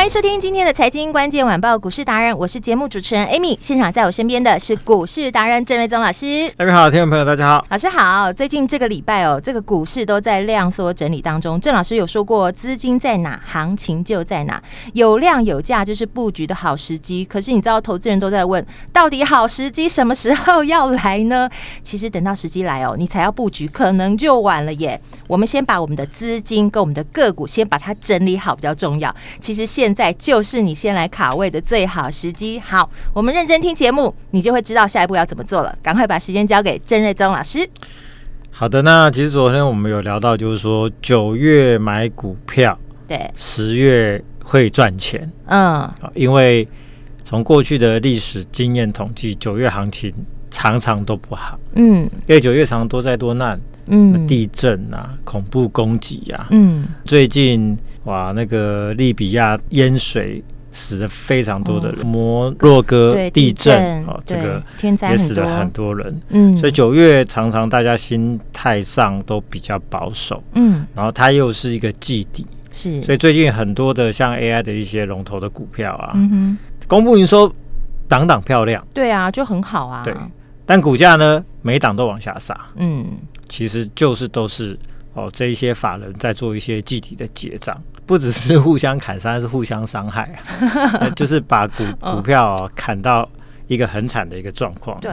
欢迎收听今天的财经关键晚报股市达人，我是节目主持人 Amy。现场在我身边的是股市达人郑瑞宗老师。各位好，听众朋友大家好，老师好。最近这个礼拜哦，这个股市都在量缩整理当中。郑老师有说过，资金在哪，行情就在哪，有量有价就是布局的好时机。可是你知道，投资人都在问，到底好时机什么时候要来呢？其实等到时机来哦，你才要布局，可能就晚了耶。我们先把我们的资金跟我们的个股先把它整理好比较重要。其实现现在就是你先来卡位的最好时机。好，我们认真听节目，你就会知道下一步要怎么做了。赶快把时间交给郑瑞宗老师。好的，那其实昨天我们有聊到，就是说九月买股票，对，十月会赚钱。嗯，因为从过去的历史经验统计，九月行情常常都不好。嗯，因为九月常常多灾多难。嗯，地震啊，恐怖攻击啊，嗯，最近哇，那个利比亚淹水死了非常多的人，摩洛哥地震哦，这个天灾也死了很多。人，嗯，所以九月常常大家心态上都比较保守，嗯，然后它又是一个季底，是，所以最近很多的像 AI 的一些龙头的股票啊，嗯，公布营收档档漂亮，对啊，就很好啊，对，但股价呢，每档都往下杀，嗯。其实就是都是哦，这一些法人在做一些具体的结账，不只是互相砍杀，是互相伤害啊，就是把股股票、哦、砍到一个很惨的一个状况。对，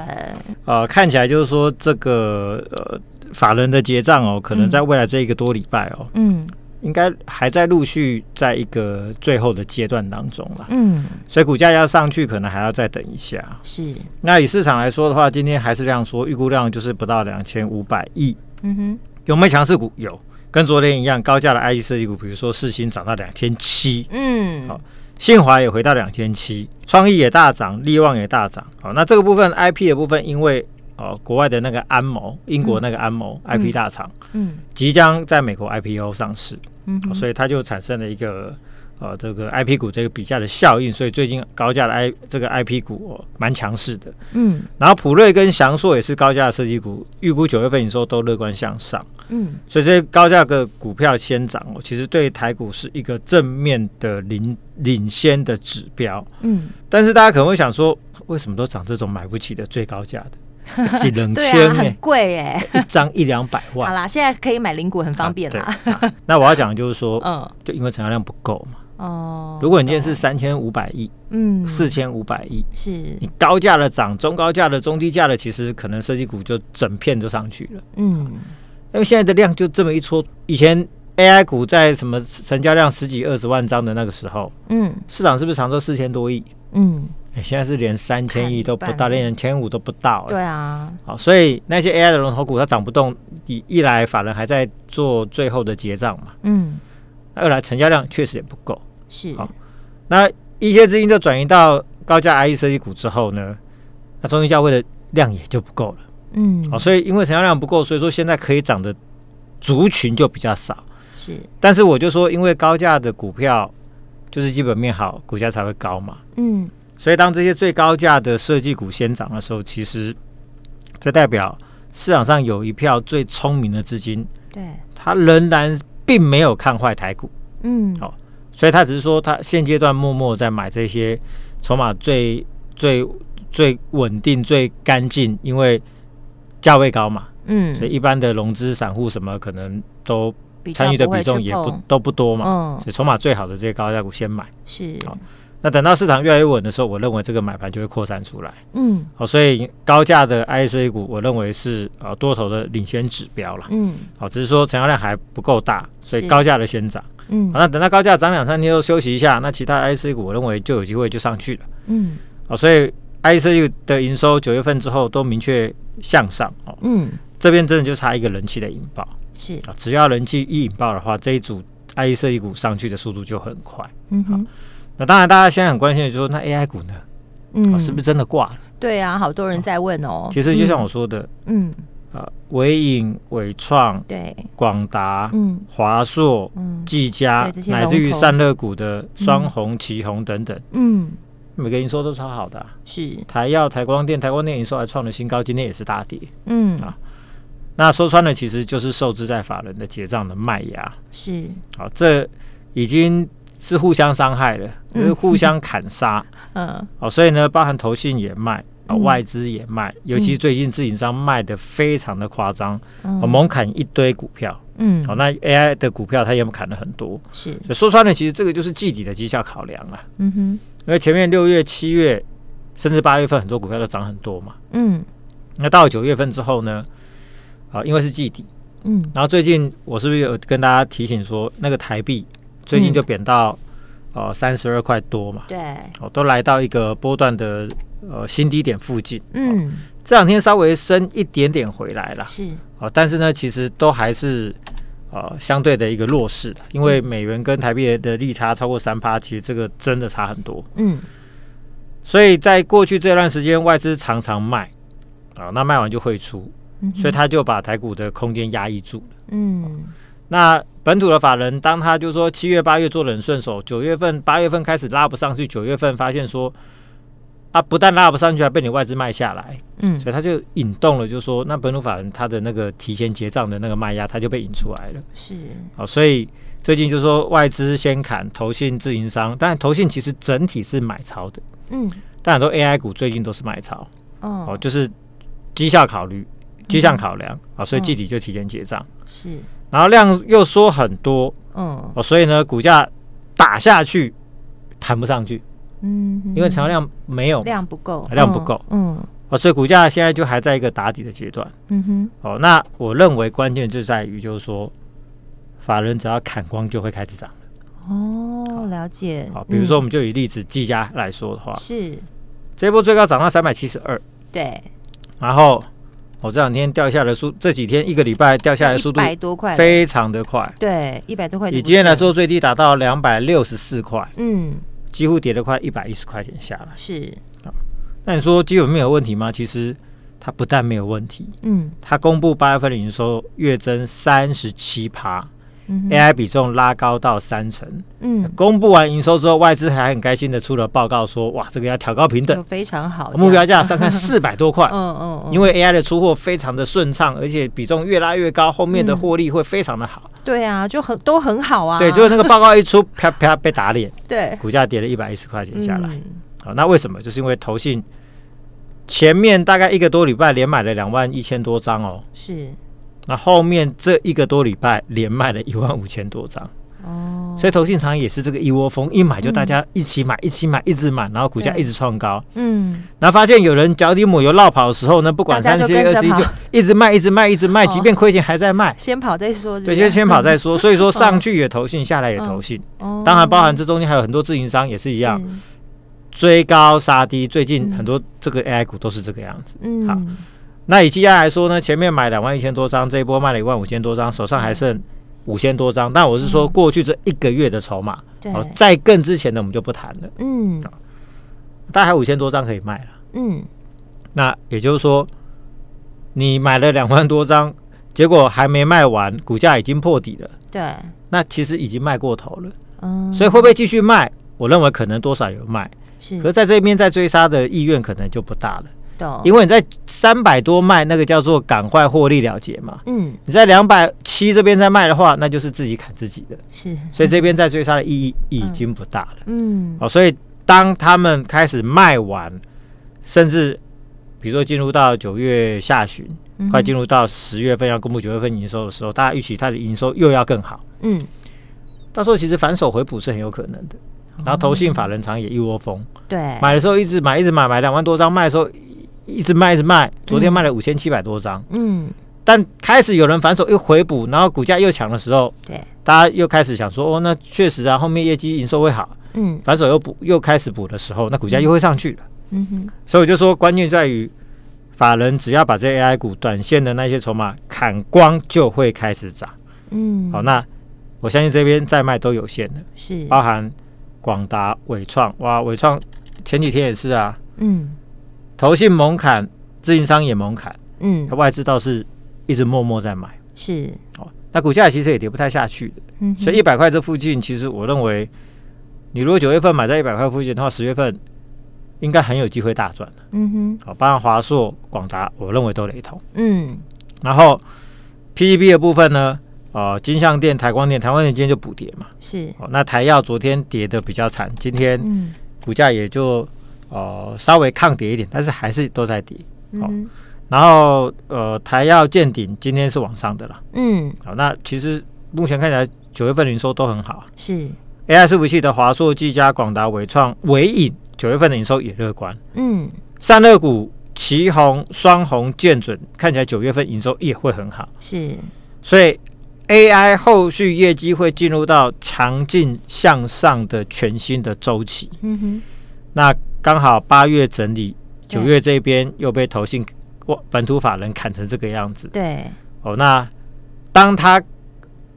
呃，看起来就是说这个呃法人的结账哦，可能在未来这一个多礼拜哦，嗯，应该还在陆续在一个最后的阶段当中了。嗯，所以股价要上去，可能还要再等一下。是，那以市场来说的话，今天还是量缩，预估量就是不到两千五百亿。嗯哼，有没有强势股？有，跟昨天一样，高价的 IC 设计股，比如说世芯涨到两千七。嗯，好，信华也回到两千七，创意也大涨，力旺也大涨。好，那这个部分 IP 的部分，因为哦，国外的那个安谋，英国那个安谋、嗯、IP 大厂，嗯，即将在美国 IPO 上市，嗯，所以它就产生了一个。呃，这个 I P 股这个比价的效应，所以最近高价的 I 这个 I P 股哦，蛮强势的。嗯，然后普瑞跟翔硕也是高价的设计股，预估九月份营收都乐观向上。嗯，所以这些高价的股票先涨哦，其实对台股是一个正面的领领先的指标。嗯，但是大家可能会想说，为什么都涨这种买不起的最高价的几两 千、欸？很贵哎，一张一两百万。好啦，现在可以买零股很方便啦。啊、那我要讲的就是说，嗯，就因为成交量不够嘛。哦，如果你今天是三千五百亿，嗯，四千五百亿，是。你高价的涨，中高价的、中低价的，其实可能设计股就整片就上去了，嗯，因为现在的量就这么一撮，以前 AI 股在什么成交量十几二十万张的那个时候，嗯，市场是不是常说四千多亿？嗯，现在是连三千亿都不到，连两千五都不到，对啊，好，所以那些 AI 的龙头股它涨不动，一一来法人还在做最后的结账嘛，嗯，二来成交量确实也不够。是好，那一些资金就转移到高价 I E 设计股之后呢，那中心价位的量也就不够了。嗯，好，所以因为成交量不够，所以说现在可以涨的族群就比较少。是，但是我就说，因为高价的股票就是基本面好，股价才会高嘛。嗯，所以当这些最高价的设计股先涨的时候，其实这代表市场上有一票最聪明的资金，对，他仍然并没有看坏台股。嗯，好。所以他只是说，他现阶段默默在买这些筹码最最最稳定、最干净，因为价位高嘛。嗯，所以一般的融资散户什么可能都参与的比重也不都不多嘛。嗯，所以筹码最好的这些高价股先买。是。好，那等到市场越来越稳的时候，我认为这个买盘就会扩散出来。嗯。好，所以高价的 IC 股，我认为是呃多头的领先指标了。嗯。好，只是说成交量还不够大，所以高价的先涨。嗯，好，那等到高价涨两三天又休息一下，那其他 IC 股我认为就有机会就上去了。嗯，哦，所以 IC 设计的营收九月份之后都明确向上哦。嗯，这边真的就差一个人气的引爆，是啊，只要人气一引爆的话，这一组 IC 设计股上去的速度就很快。嗯哼，那当然大家现在很关心的就是，那 AI 股呢？嗯，是不是真的挂了？对啊，好多人在问哦。其实就像我说的，嗯。啊，伟影、伟创、对，广达、嗯，华硕、嗯，技嘉，乃至于散热股的双红、旗红等等，嗯，每个营收都超好的，是。台药、台光电、台光电营收还创了新高，今天也是大跌，嗯。啊，那说穿了，其实就是受制在法人的结账的卖压，是，好，这已经是互相伤害的，就是互相砍杀，嗯，好，所以呢，包含投信也卖。啊，外资也卖，尤其最近自营商卖的非常的夸张，嗯、猛砍一堆股票。嗯，好，那 AI 的股票它也砍了很多。是，所以说穿了，其实这个就是季底的绩效考量啊。嗯哼，因为前面六月、七月甚至八月份很多股票都涨很多嘛。嗯，那到了九月份之后呢？啊，因为是季底。嗯，然后最近我是不是有跟大家提醒说，那个台币最近就贬到呃三十二块多嘛？对，哦，都来到一个波段的。呃，新低点附近，嗯，这两天稍微升一点点回来了，是，哦，但是呢，其实都还是呃相对的一个弱势的，因为美元跟台币的利差超过三趴，其实这个真的差很多，嗯，所以在过去这段时间，外资常常卖，啊，那卖完就会出，所以他就把台股的空间压抑住了，嗯，那本土的法人，当他就说七月八月做的很顺手，九月份八月份开始拉不上去，九月份发现说。啊不但拉不上去，还被你外资卖下来，嗯，所以他就引动了，就是说那本土法人他的那个提前结账的那个卖压，他就被引出来了，是，好，所以最近就是说外资先砍，投信自营商，但投信其实整体是买超的，嗯，但很多 AI 股最近都是买超，哦，就是绩效考虑、绩效考量啊，所以季底就提前结账，是，然后量又缩很多，嗯，哦，所以呢，股价打下去弹不上去。嗯，因为成交量没有量不够，量不够，嗯，哦，所以股价现在就还在一个打底的阶段，嗯哼，哦，那我认为关键就在于，就是说，法人只要砍光就会开始涨。了，哦，了解，好，比如说我们就以例子技嘉来说的话，是。这波最高涨到三百七十二，对，然后我这两天掉下来的速，这几天一个礼拜掉下来的速度，百多块，非常的快，对，一百多块，以今天来说最低达到两百六十四块，嗯。几乎跌了快一百一十块钱下来，是啊。那你说基本面有问题吗？其实它不但没有问题，嗯，它公布八月份的营收月增三十七趴，AI 比重拉高到三成，嗯，公布完营收之后，外资还很开心的出了报告说，哇，这个要调高平等，非常好，目标价上看 四百多块，嗯嗯，因为 AI 的出货非常的顺畅，而且比重越拉越高，后面的获利会非常的好。对啊，就很都很好啊。对，就是那个报告一出，啪啪被打脸。对，股价跌了一百一十块钱下来。好，那为什么？就是因为投信前面大概一个多礼拜连买了两万一千多张哦。是。那后面这一个多礼拜连卖了一万五千多张。哦，所以投信常也是这个一窝蜂，一买就大家一起买，嗯、一起买，一直买，然后股价一直创高。嗯，然后发现有人脚底抹油落跑的时候呢，不管三十一、二十一，就一直卖，一直卖，一直卖，即便亏钱还在卖。先跑再说，对，先先跑再说。所以说上去也投信，下来也投信。哦，当然包含这中间还有很多自营商也是一样，追高杀低。最近很多这个 AI 股都是这个样子。嗯，好，那以技嘉来说呢，前面买两万一千多张，这一波卖了一万五千多张，手上还剩。五千多张，但我是说过去这一个月的筹码，哦，在更之前的我们就不谈了。嗯，大概五千多张可以卖了。嗯，那也就是说，你买了两万多张，结果还没卖完，股价已经破底了。对，那其实已经卖过头了。嗯，所以会不会继续卖？我认为可能多少有卖，是，可是在这边再追杀的意愿可能就不大了。因为你在三百多卖，那个叫做赶快获利了结嘛。嗯，你在两百七这边再卖的话，那就是自己砍自己的。是，所以这边在追杀的意义已经不大了。嗯，哦，所以当他们开始卖完，甚至比如说进入到九月下旬，快进入到十月份要公布九月份营收的时候，大家预期它的营收又要更好。嗯，到时候其实反手回补是很有可能的。然后投信法人场也一窝蜂，对，买的时候一直买，一直买，买两万多张，卖的时候。一直卖，一直卖。昨天卖了五千七百多张。嗯，但开始有人反手又回补，然后股价又强的时候，对，大家又开始想说，哦，那确实啊，后面业绩营收会好。嗯，反手又补，又开始补的时候，那股价又会上去了。嗯哼，所以我就说关键在于法人只要把这些 AI 股短线的那些筹码砍光，就会开始涨。嗯，好，那我相信这边再卖都有限的，是包含广达、伟创，哇，伟创前几天也是啊，嗯，投信猛砍，自营商也猛砍，嗯，外资倒是一直默默在买，是。哦，那股价其实也跌不太下去的，嗯，所以一百块这附近，其实我认为。你如果九月份买在一百块附近的话，十月份应该很有机会大赚。嗯哼，好，包括华硕、广达，我认为都雷同。嗯，然后 PGB 的部分呢，呃，金像电、台光电、台湾电今天就补跌嘛。是，哦，那台药昨天跌的比较惨，今天股价也就呃稍微抗跌一点，但是还是都在跌。好，然后呃台燿见顶，今天是往上的了。嗯，好，那其实目前看起来九月份营收都很好。是。AI 伺服器的华硕、技嘉、广达、伟创、伟影，九月份的营收也乐观。嗯，散热股旗红、双红、建准，看起来九月份营收也会很好。是，所以 AI 后续业绩会进入到强劲向上的全新的周期。嗯哼，那刚好八月整理，九月这边又被投信本土法人砍成这个样子。对，哦，那当他。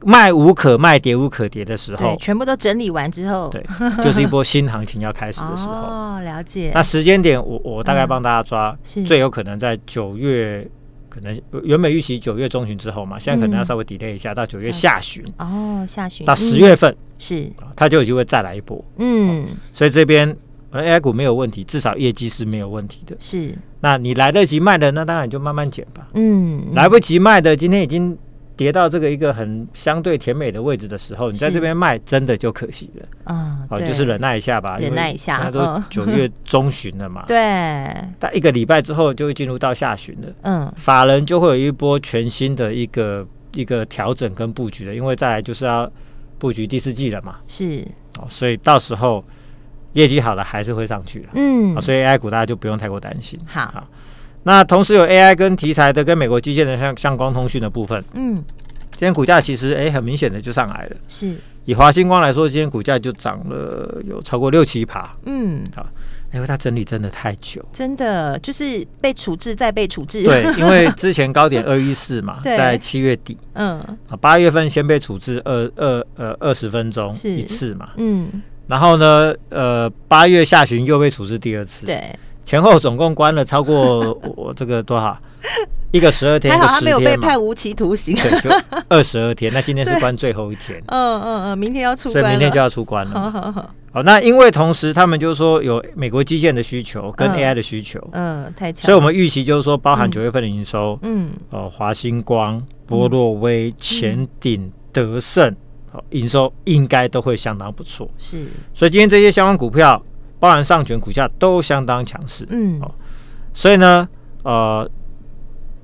卖无可卖，跌无可跌的时候，全部都整理完之后，对，就是一波新行情要开始的时候。哦，了解。那时间点我，我我大概帮大家抓，最有可能在九月，可能原本预期九月中旬之后嘛，现在可能要稍微 delay 一下，到九月下旬。哦，下旬到十月份是，它就有机会再来一波。嗯，所以这边 AI 股没有问题，至少业绩是没有问题的。是，那你来得及卖的，那当然就慢慢减吧。嗯，来不及卖的，今天已经。跌到这个一个很相对甜美的位置的时候，你在这边卖真的就可惜了啊！好，就是忍耐一下吧，忍耐一下。现在都九月中旬了嘛，对，但一个礼拜之后就会进入到下旬了。嗯，法人就会有一波全新的一个一个调整跟布局了，因为再来就是要布局第四季了嘛。是哦，所以到时候业绩好了还是会上去了。嗯，所以 AI 股大家就不用太过担心。好。那同时有 AI 跟题材的，跟美国基建的像像光通讯的部分，嗯，今天股价其实哎、欸、很明显的就上来了。是。以华星光来说，今天股价就涨了有超过六七趴。嗯，好，因为它整理真的太久，真的就是被处置再被处置。对，因为之前高点二一四嘛，在七月底，嗯，啊八月份先被处置二二呃二十分钟一次嘛，嗯，然后呢，呃八月下旬又被处置第二次，对。前后总共关了超过 我这个多少？一个十二天，还好他没有被判无期徒刑，对，就二十二天。那今天是关最后一天，嗯嗯嗯，明天要出关，所以明天就要出关了。好好好，好，那因为同时他们就是说有美国基建的需求跟 AI 的需求，嗯，太强，所以我们预期就是说，包含九月份的营收，嗯，哦，华星光、波洛威、前鼎、德胜，哦，营收应该都会相当不错。是，所以今天这些相关股票。包含上权股价都相当强势，嗯，哦，所以呢，呃，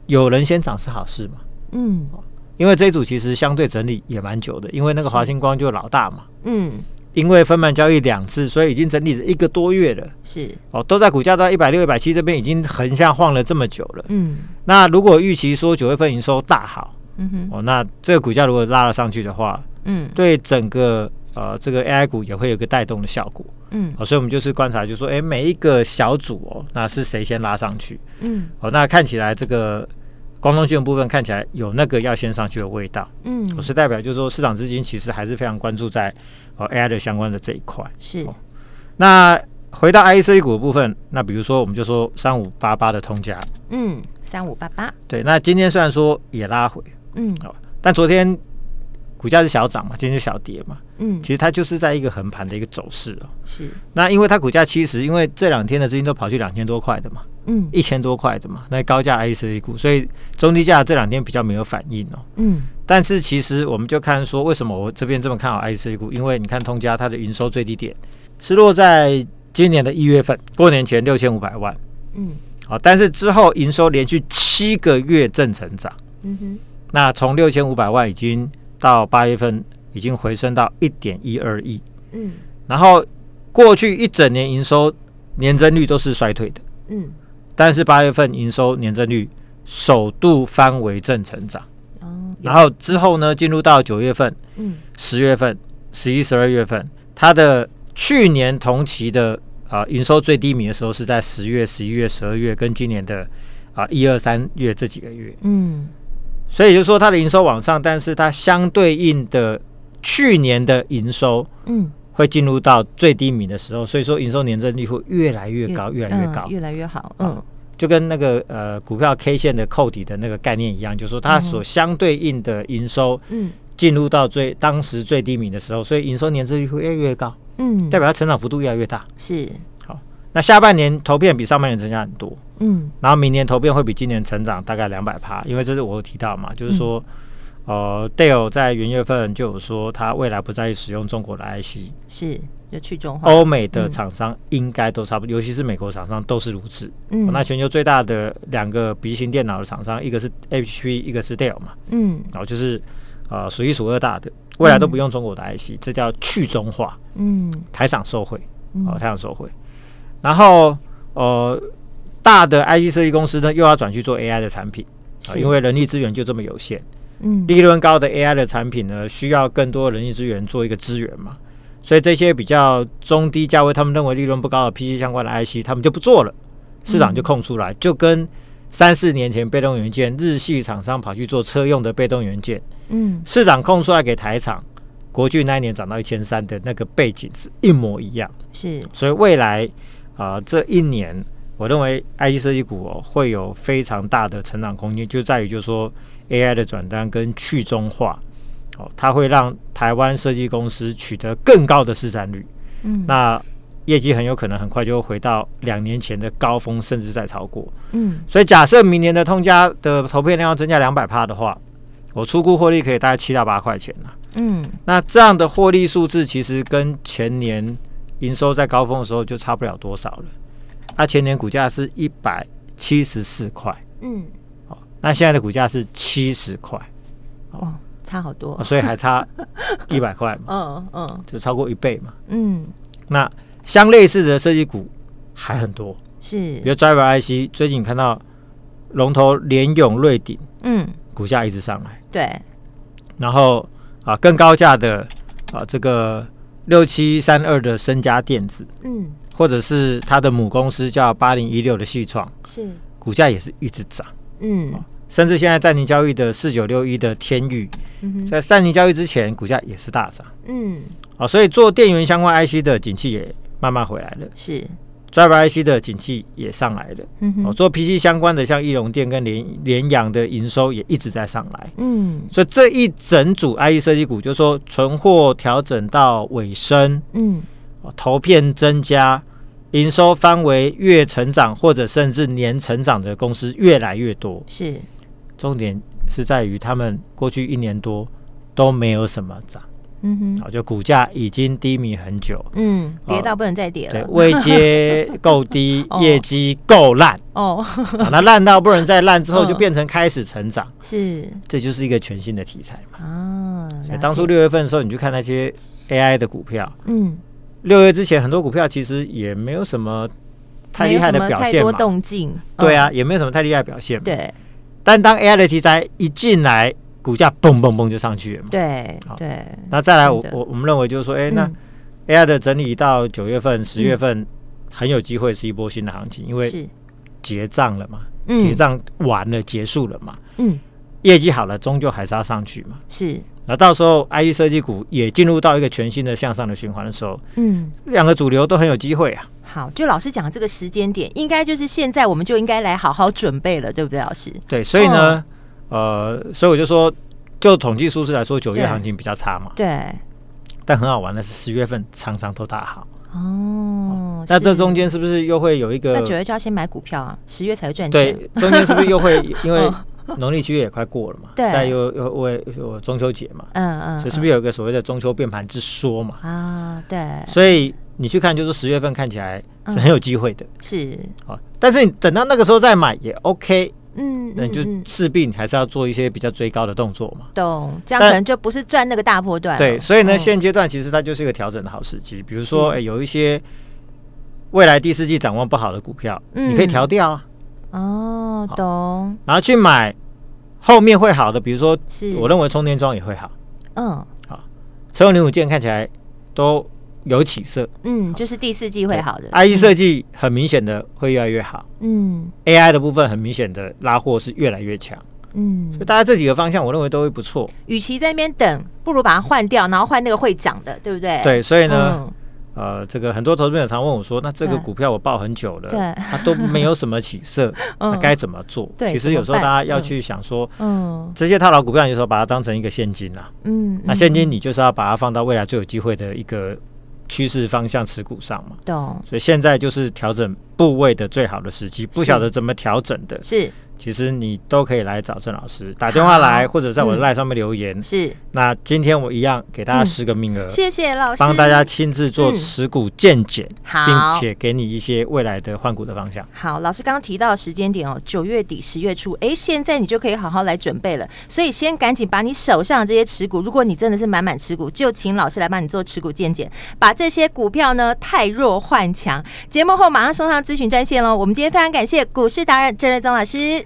有人先涨是好事嘛，嗯，因为这一组其实相对整理也蛮久的，因为那个华星光就老大嘛，嗯，因为分盘交易两次，所以已经整理了一个多月了，是，哦，都在股价到一百六、一百七这边已经横向晃了这么久了，嗯，那如果预期说九月份营收大好，嗯哼，哦，那这个股价如果拉了上去的话，嗯，对整个呃这个 AI 股也会有一个带动的效果。嗯，好，所以我们就是观察，就是说，哎、欸，每一个小组哦，那是谁先拉上去？嗯，好，那看起来这个光通讯的部分看起来有那个要先上去的味道。嗯，我是代表就是说，市场资金其实还是非常关注在哦 AI 的相关的这一块。是、哦，那回到 IC 股的部分，那比如说我们就说三五八八的通家，嗯，三五八八，对，那今天虽然说也拉回，嗯，好，但昨天。股价是小涨嘛，今天是小跌嘛，嗯，其实它就是在一个横盘的一个走势哦。是，那因为它股价七十，因为这两天的资金都跑去两千多块的嘛，嗯，一千多块的嘛，那高价 IC 股，所以中低价这两天比较没有反应哦。嗯，但是其实我们就看说，为什么我这边这么看好 IC 股？因为你看通家它的营收最低点是落在今年的一月份，过年前六千五百万，嗯，好，但是之后营收连续七个月正成长，嗯哼，那从六千五百万已经。到八月份已经回升到一点一二亿，嗯，然后过去一整年营收年增率都是衰退的，嗯，但是八月份营收年增率首度翻为正成长，哦，然后之后呢，进入到九月份，嗯，十月份、十一、十二月份，它的去年同期的啊营收最低迷的时候是在十月、十一月、十二月跟今年的啊一二三月这几个月。嗯，所以就是说它的营收往上，但是它相对应的去年的营收，嗯，会进入到最低迷的时候，所以说营收年增率会越来越高，越来越高，越来越好。嗯。就跟那个呃股票 K 线的扣底的那个概念一样，就是说它所相对应的营收，嗯，进入到最当时最低迷的时候，所以营收年增率会越来越高，嗯，代表它成长幅度越来越大。是。好，那下半年投片比上半年增加很多，嗯，然后明年投片会比今年成长大概两百趴，因为这是我有提到嘛，就是说，呃，Dell 在元月份就有说，他未来不再使用中国的 IC，是。就去中化，欧美的厂商应该都差不多，嗯、尤其是美国厂商都是如此。嗯，那全球最大的两个笔记型电脑的厂商，一个是 HP，一个是 Dell 嘛。嗯，然后就是呃数一数二大的，未来都不用中国的 IC，、嗯、这叫去中化。嗯，台厂受惠，哦，台厂受惠。然后呃，大的 IC 设计公司呢，又要转去做 AI 的产品啊，因为人力资源就这么有限。嗯，利润高的 AI 的产品呢，需要更多人力资源做一个资源嘛。所以这些比较中低价位，他们认为利润不高的 PC 相关的 IC，他们就不做了，市场就空出来，就跟三四年前被动元件日系厂商跑去做车用的被动元件，嗯，市场空出来给台厂，国巨那一年涨到一千三的那个背景是一模一样，是，所以未来啊、呃、这一年，我认为 IC 设计股哦会有非常大的成长空间，就在于就是说 AI 的转单跟去中化。哦，它会让台湾设计公司取得更高的市占率，嗯，那业绩很有可能很快就会回到两年前的高峰，甚至再超过，嗯，所以假设明年的通家的投片量要增加两百帕的话，我出估获利可以大概七到八块钱了，嗯，那这样的获利数字其实跟前年营收在高峰的时候就差不了多少了，它前年股价是一百七十四块，嗯，好，那现在的股价是七十块，哦。差好多，所以还差一百块嘛，嗯嗯，就超过一倍嘛，嗯。那相类似的设计股还很多，是，比如 Driver IC，最近看到龙头联咏、瑞鼎，嗯，股价一直上来，对。然后啊，更高价的啊，这个六七三二的升佳电子，嗯，或者是它的母公司叫八零一六的系创，是，股价也是一直涨，嗯。甚至现在暂停交易的四九六一的天钰，在暂停交易之前，股价也是大涨。嗯，好，所以做电源相关 IC 的景气也慢慢回来了。是，Driver IC 的景气也上来了。嗯哦，做 PC 相关的，像易隆电跟联联阳的营收也一直在上来。嗯，所以这一整组 IE 设计股，就是说存货调整到尾声，嗯，投片增加，营收范围月成长或者甚至年成长的公司越来越多。是。重点是在于他们过去一年多都没有什么涨，嗯哼，好，就股价已经低迷很久，嗯，跌到不能再跌了，对，位阶够低，业绩够烂，哦，那烂到不能再烂之后，就变成开始成长，是，这就是一个全新的题材嘛，啊，当初六月份的时候，你去看那些 AI 的股票，嗯，六月之前很多股票其实也没有什么太厉害的表现嘛，动静，对啊，也没有什么太厉害的表现，对。但当 AI 的题材一进来，股价嘣嘣嘣就上去了嘛。对，对。那再来，我我我们认为就是说，哎，那 AI 的整理到九月份、十月份，很有机会是一波新的行情，因为结账了嘛，结账完了，结束了嘛。嗯。业绩好了，终究还是要上去嘛。是。那到时候 IE 设计股也进入到一个全新的向上的循环的时候，嗯，两个主流都很有机会啊。好，就老师讲这个时间点，应该就是现在，我们就应该来好好准备了，对不对，老师？对，所以呢，哦、呃，所以我就说，就统计数字来说，九月行情比较差嘛。对。但很好玩的是，十月份常常都大好。哦。那这中间是不是又会有一个？那九月就要先买股票啊，十月才会赚钱。对，中间是不是又会 因为 农历七月也快过了嘛？对。再又又为有中秋节嘛？嗯嗯。所以是不是有一个所谓的中秋变盘之说嘛？啊，对。所以。你去看，就是十月份看起来是很有机会的，嗯、是啊。但是你等到那个时候再买也 OK，嗯，那你就势必你还是要做一些比较追高的动作嘛。懂，这样可能就不是赚那个大波段。对，所以呢，现阶段其实它就是一个调整的好时机。比如说，哎，有一些未来第四季展望不好的股票，嗯、你可以调掉啊。哦，懂。然后去买后面会好的，比如说，是我认为充电桩也会好。嗯，好，车用零组件看起来都。有起色。嗯，就是第四季会好的。I E 设计很明显的会越来越好。嗯，AI 的部分很明显的拉货是越来越强。嗯，所以大家这几个方向，我认为都会不错。与其在那边等，不如把它换掉，然后换那个会涨的，对不对？对，所以呢。嗯呃，这个很多投资者常问我说：“那这个股票我抱很久了，它 都没有什么起色，那该怎么做？”其实有时候大家要去想说，嗯，这些套牢股票，有时候把它当成一个现金啊，嗯，那现金你就是要把它放到未来最有机会的一个趋势方向持股上嘛，懂。所以现在就是调整部位的最好的时机，不晓得怎么调整的，是。其实你都可以来找郑老师打电话来，或者在我的赖上面留言。是，那今天我一样给大家十个名额，谢谢老师，帮大家亲自做持股健检，并且给你一些未来的换股的方向。好，老师刚刚提到的时间点哦，九月底十月初，哎，现在你就可以好好来准备了。所以先赶紧把你手上的这些持股，如果你真的是满满持股，就请老师来帮你做持股健检，把这些股票呢太弱换强。节目后马上送上咨询专线喽。我们今天非常感谢股市达人郑瑞宗老师。